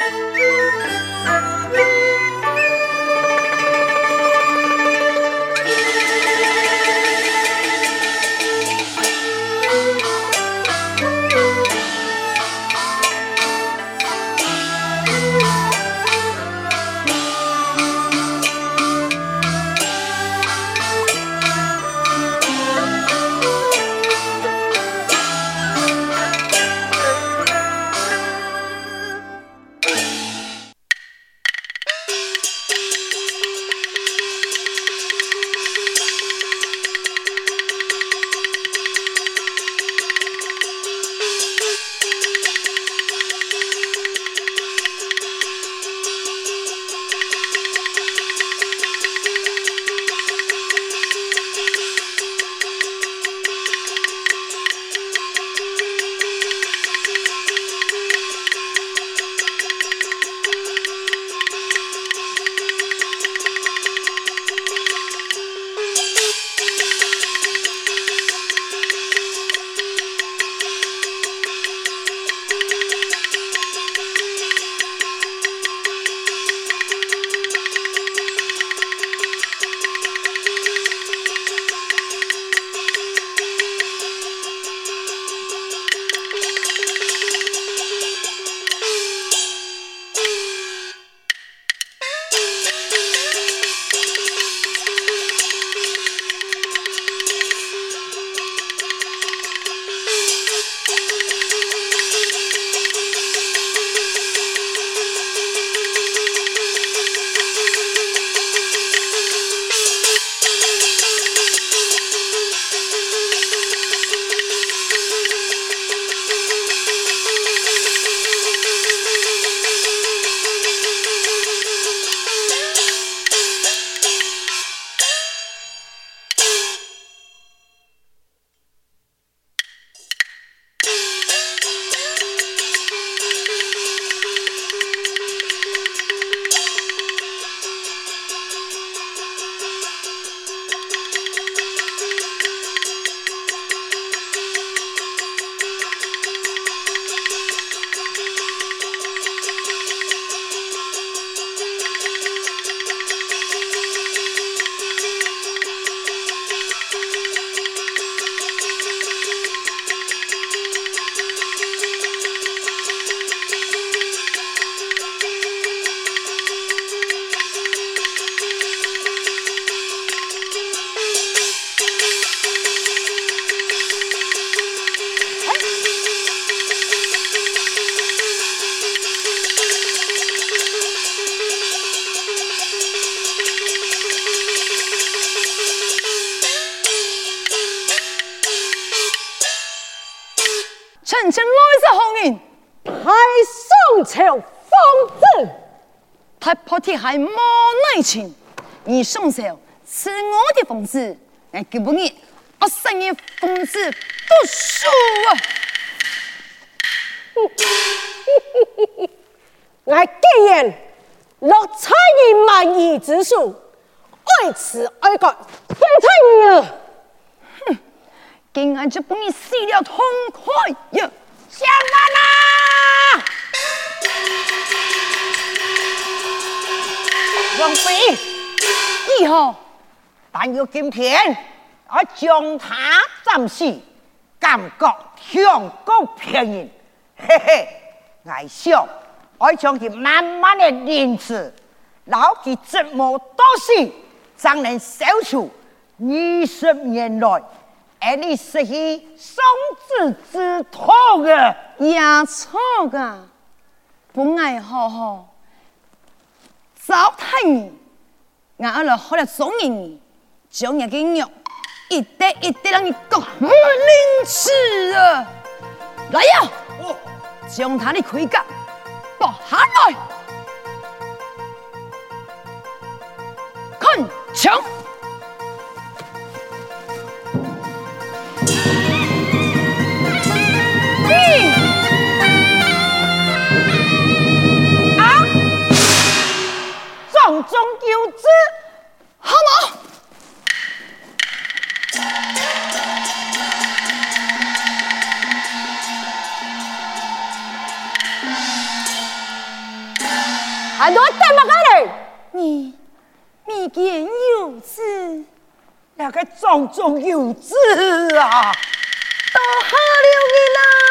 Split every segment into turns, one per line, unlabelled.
Música 来是何人？
太上朝奉旨，
太破天还冇内情，你上朝是我的奉旨，我给不你，我生你奉旨读书啊！
我既然落彩以万宜之数，爱此爱国，非称啊！
今俺就帮你死了痛快呀！
相公啊！王妃，
以后
但有今天，我将他暂时，感觉享国便宜，嘿嘿，我想我将佢慢慢的练词，老其折磨多时，才能消除二十年来。而你是以双子之痛啊，
也错个，不爱好好糟蹋你，俺阿来好了中人，将你嘅肉一袋一袋让你割不能吃啊！来呀，将他的盔甲剥下来，看枪。
中有之，
好吗？
还多带么个嘞？
你未见有子，
那个种种有子啊，
都好了你啦。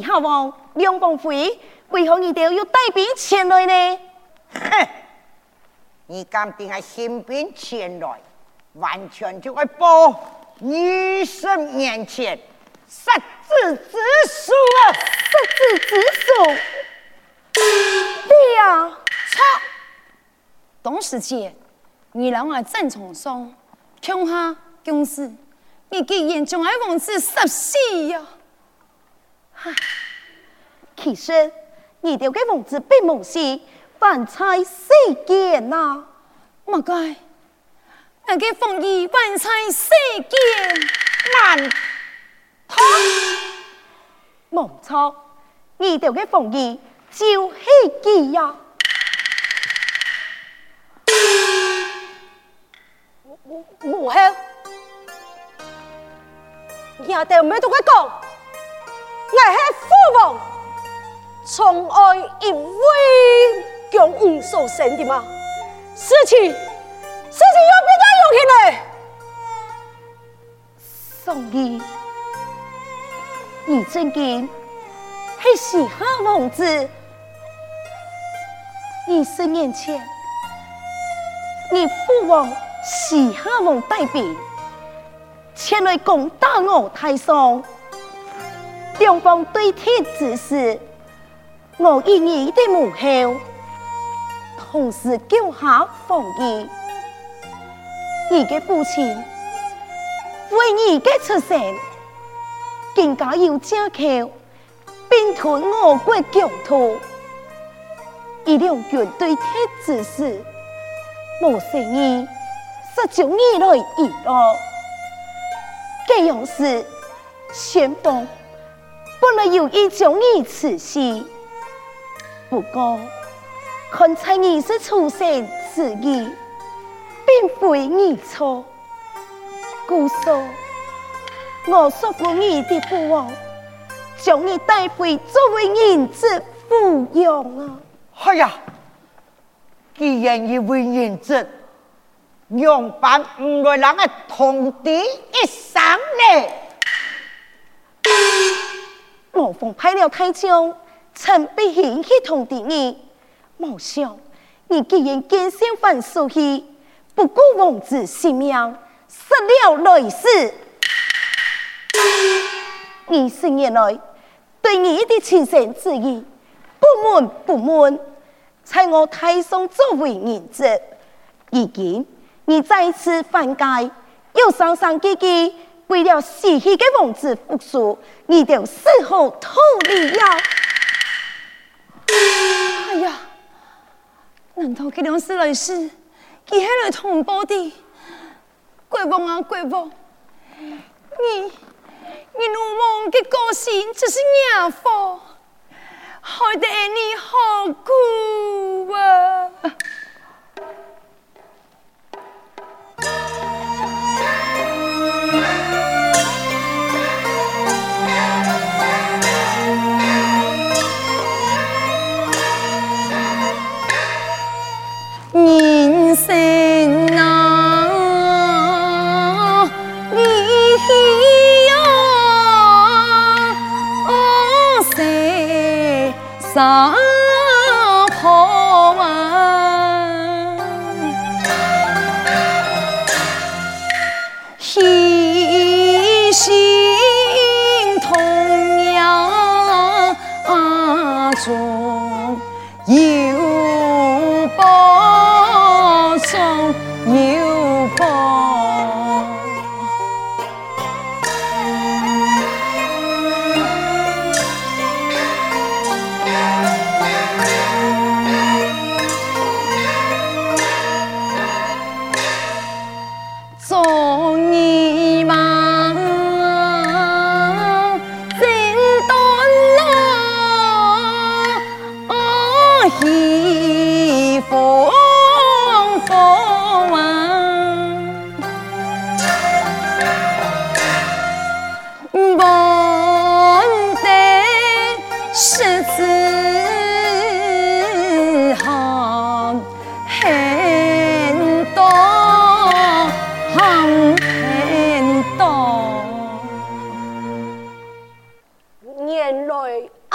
时下王梁凤辉为何你都要带兵前来呢？
哼！你敢定系新兵前来，完全就会报女神面前杀子之数啊！
杀子之数，对呀，
操！董事姐，你让我正从上，恐吓公司，你竟然将我王子杀死呀！
其实你哋嘅王子并冇事，凡猜世间呐，
莫该？那个凤仪凡猜世间，
难他
冇错，你哋嘅凤仪就是佢呀！我我系，廿条咩都佢讲。我系父王，宠爱一位强武所生的吗，事情事情要比较有起来。所以，你曾经系时下王子，二十年前，你父王时下王带兵前来攻打我太上。两方对天之时，我以你的母后，同时救下凤仪。你的父亲为你的出生，更加要加强并吞我国疆土。以两军对天之时，我生意是就你来议咯。这样是先锋。本来有意将你辞世，不过看在你是出生之意，并非你错。故说我说过你的父王，将你带回作为人质抚养啊！
哎呀，既然一位人质，用办唔来让我同敌一生呢？我奉派了太将，陈必兴去通知你。冇想你既然坚守番所去，不顾王子性命，失了来世。二十年来对你的亲生之意，不满不满，在我太上作为人质，如今你再次犯戒，又伤伤戚戚。为了死去的王子复苏，你就死后逃离呀！
哎呀，难道这两世来世，他还来同胞的？国王啊，国王，你你鲁莽的个性就是孽祸，害得你好苦啊！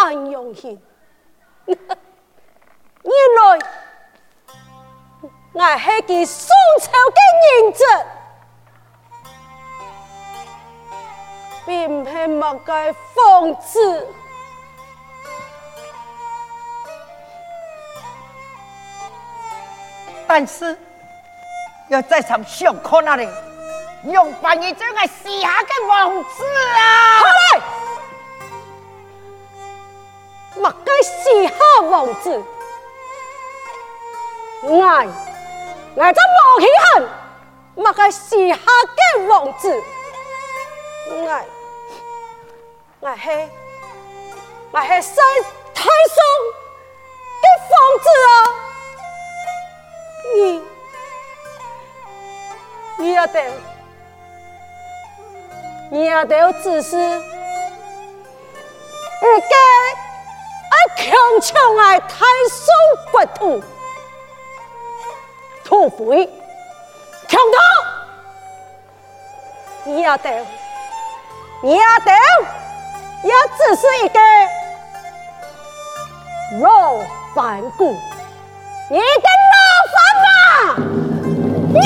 安阳县，原来俺宋朝的名字，并非莫个讽刺，
但是要在场笑看那里，用把你这个西夏的王子啊！
莫该西夏王子，爱爱则无稀罕，莫该西夏嘅王子，爱爱系爱系西太宗嘅王子啊！你，你要得，你要得有知识，而该强抢爱太宗国土，土匪强盗，你也得，你也得，也只是一个老反骨，一个。
你，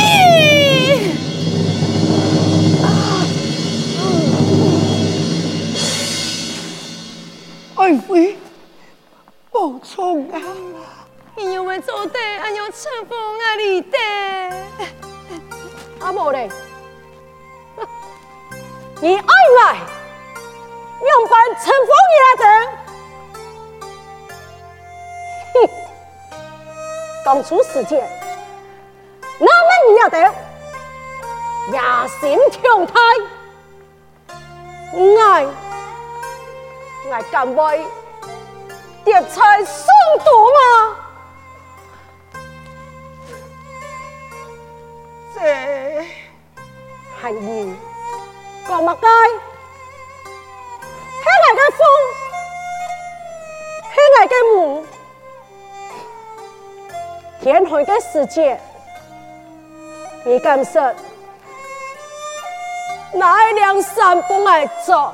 爱妃，宝총啊！
你又会做的，俺要臣服阿里的？
阿母嘞，你爱爱，用办臣服你来的？哼，刚出世间。那么你要得野心强大，爱爱敢为夺财送毒吗？
这
还有讲乜该？黑来的风，黑来的母，天海的世界。你敢说，哪一辆山不爱走？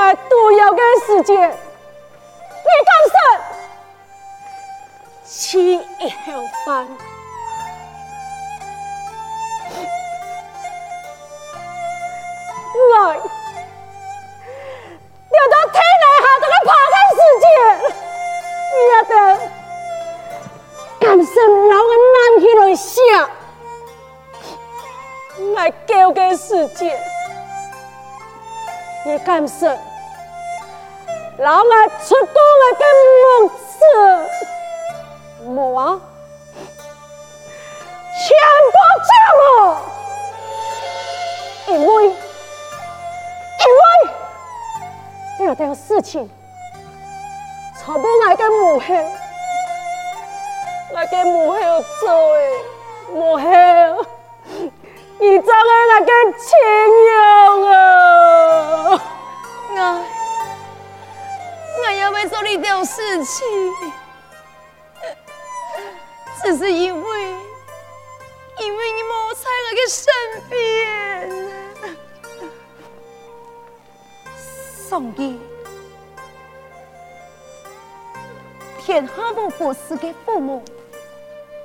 爱毒药的世界，你敢说，吃一口饭？爱，要到天涯海角的爬开世界，你要得。敢生老个男起来想，来救个世界。你敢说，老爱出宫来跟母子，母啊，全部嫁我，因为，因为，有这个事情，从不爱跟母黑。我嘅母后做诶，母后，你怎会那个亲样啊？
我也会做呢件事情，只是因为，因为你没在我嘅身边。
宋义，天下无不是嘅父母。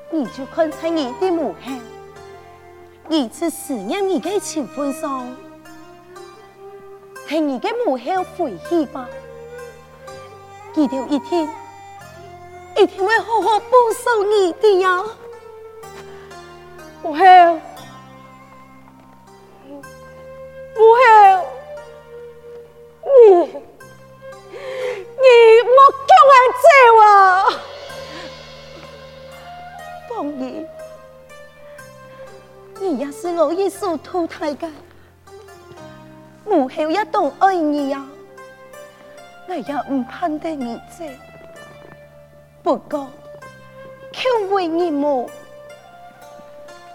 你就看在你的母亲，你去思念你的情分上，替你的母后回去吧。记得一天，一定会好好报答你的呀，母后。所淘汰的，母后也懂爱你呀，我也唔盼得你走。不过，求为你母，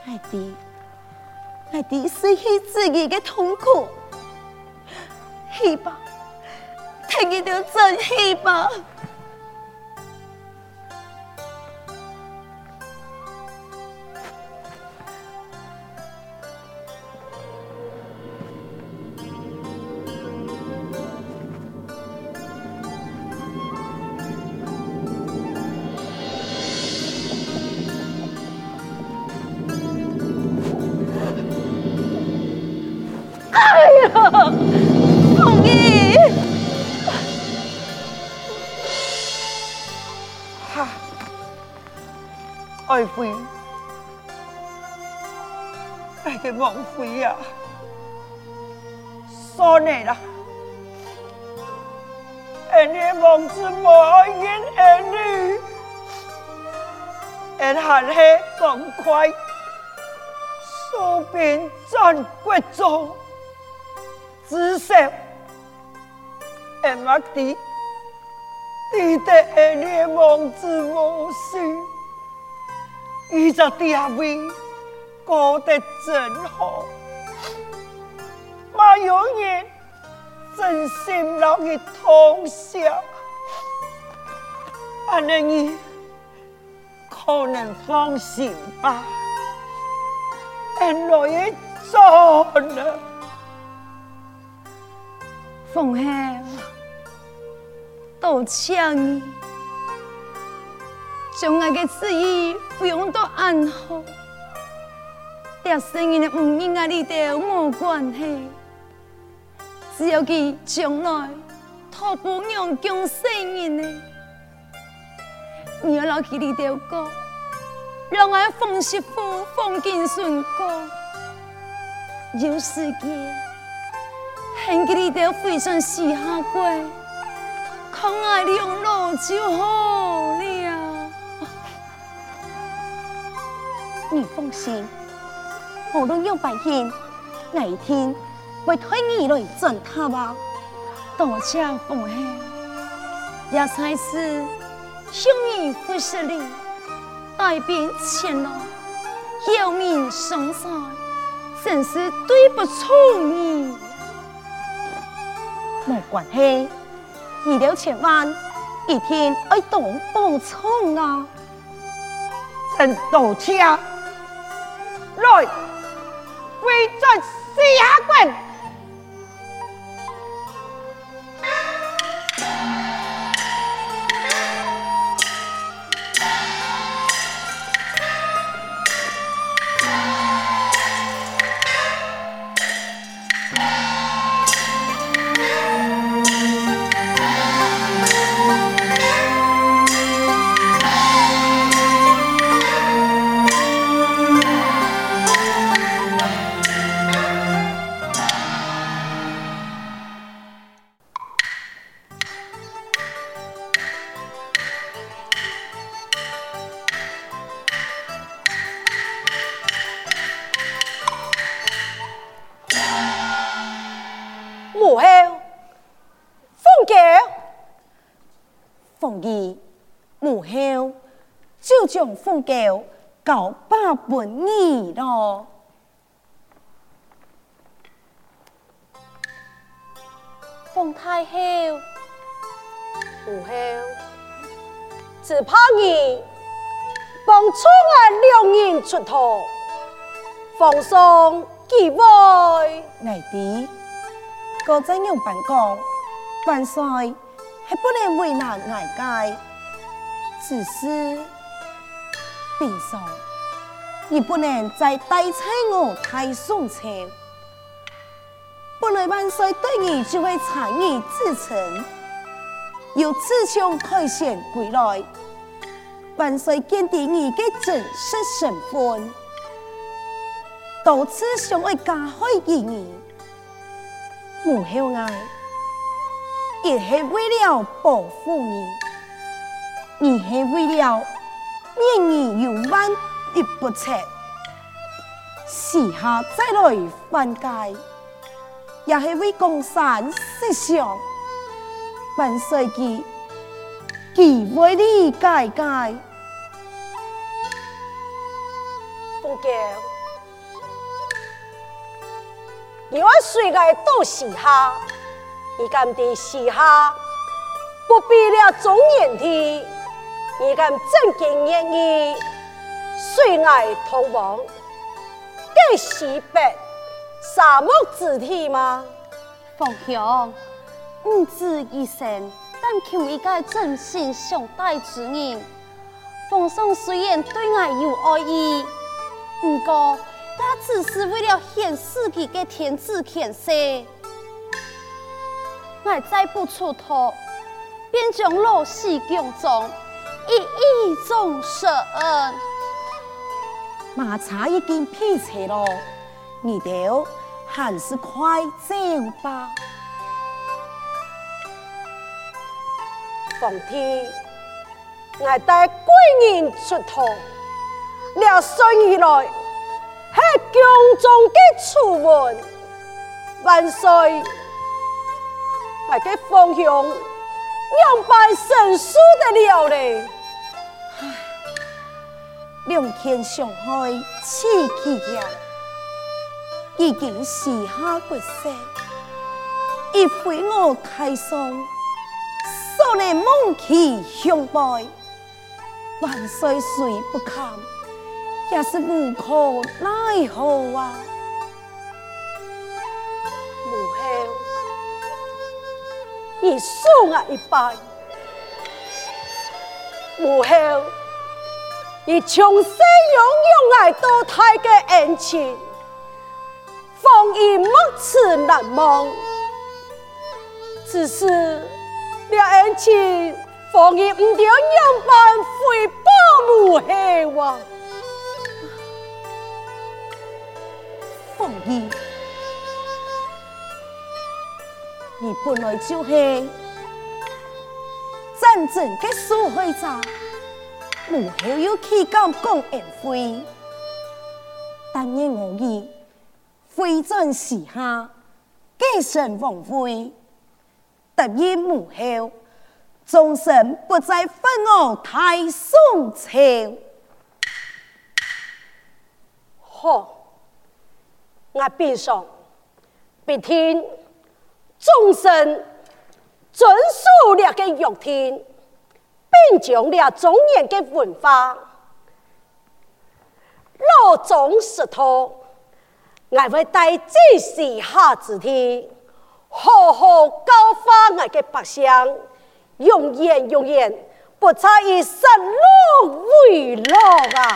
爱弟，爱弟失去自己的痛苦，希望，听你就真去吧。
爱妃，爱个王妃呀，算你啦，俺的王子无爱见儿女，俺还是赶快。收兵战国中，至少，俺妈的，你的儿女王子无数，一直地位过得真好，妈有人真心让你痛惜，俺的你可能放心吧。原来一错了，
凤后，多谢你，将我的旨意抚养到安好，这生意的唔应该你都冇关系，只要将来托付娘将生意呢，你要老佢你都过。让我奉媳妇奉敬顺过，有时间，很给你的非常喜下过，可爱两老就好了。
你放心，无论有百姓，哪一天会推你来整他吧？
多谢奉后，也才是兄弟不识礼。带兵前来，有命相随，真是对不住你。
没关系，你了千万，一天爱当补充啊！
真多谢，来，为朕下跪。
将凤诏交八本你咯，
凤太后，母后，只怕你帮出俺两人出头，奉上几位
爱弟，哥在用办公，万岁还不能为难外家，只是。兵嫂，你不能再带菜我太送钱。本来万岁对你就会差你自称，由此将开县归来，万岁见定你的真实身份，多次想要加害于你，母后爱，也是为了保护你，你是为了。免你有万一不测，时下再来犯戒，也是为江山设想。万岁记，记为你改改。
凤姐，你我虽爱到时下，你敢在时下不必了总言的。你敢正经言语，随爱同往，给西北沙漠之地吗？
凤兄，不止一生，但求一个真心相待之人。皇上虽然对爱有爱意，不过
他只是为了显自己的天子权势，我再不出头，便将老死宫中一一种赦恩。
马茶已经劈柴了，你哋还是快走吧。
奉天，我带贵人出头，了顺以来。系宫中的初闻，万岁！我嘅方向两败神输得了嘞。
两天上海起起呀，已经时下国色，一回我太上，所来梦起相败，万岁虽不堪。也是无可奈何啊！
母后，你。恕我一拜。母后，你从小拥有爱多太的恩情，方以莫齿难忘。只是了恩情，方以唔掉样般回报母后啊！
凤仪，你本来就是真正的受害者，母后又岂敢讲恩惠？但愿我儿非战时下，继承王位，答应母后，终身不再犯我太宋朝。
好。我必上必听众生遵守了个约定，并将了中原的文化老总石头，我会带这些下子的，好好教化我的百姓，永远永远不差以失落为乐啊！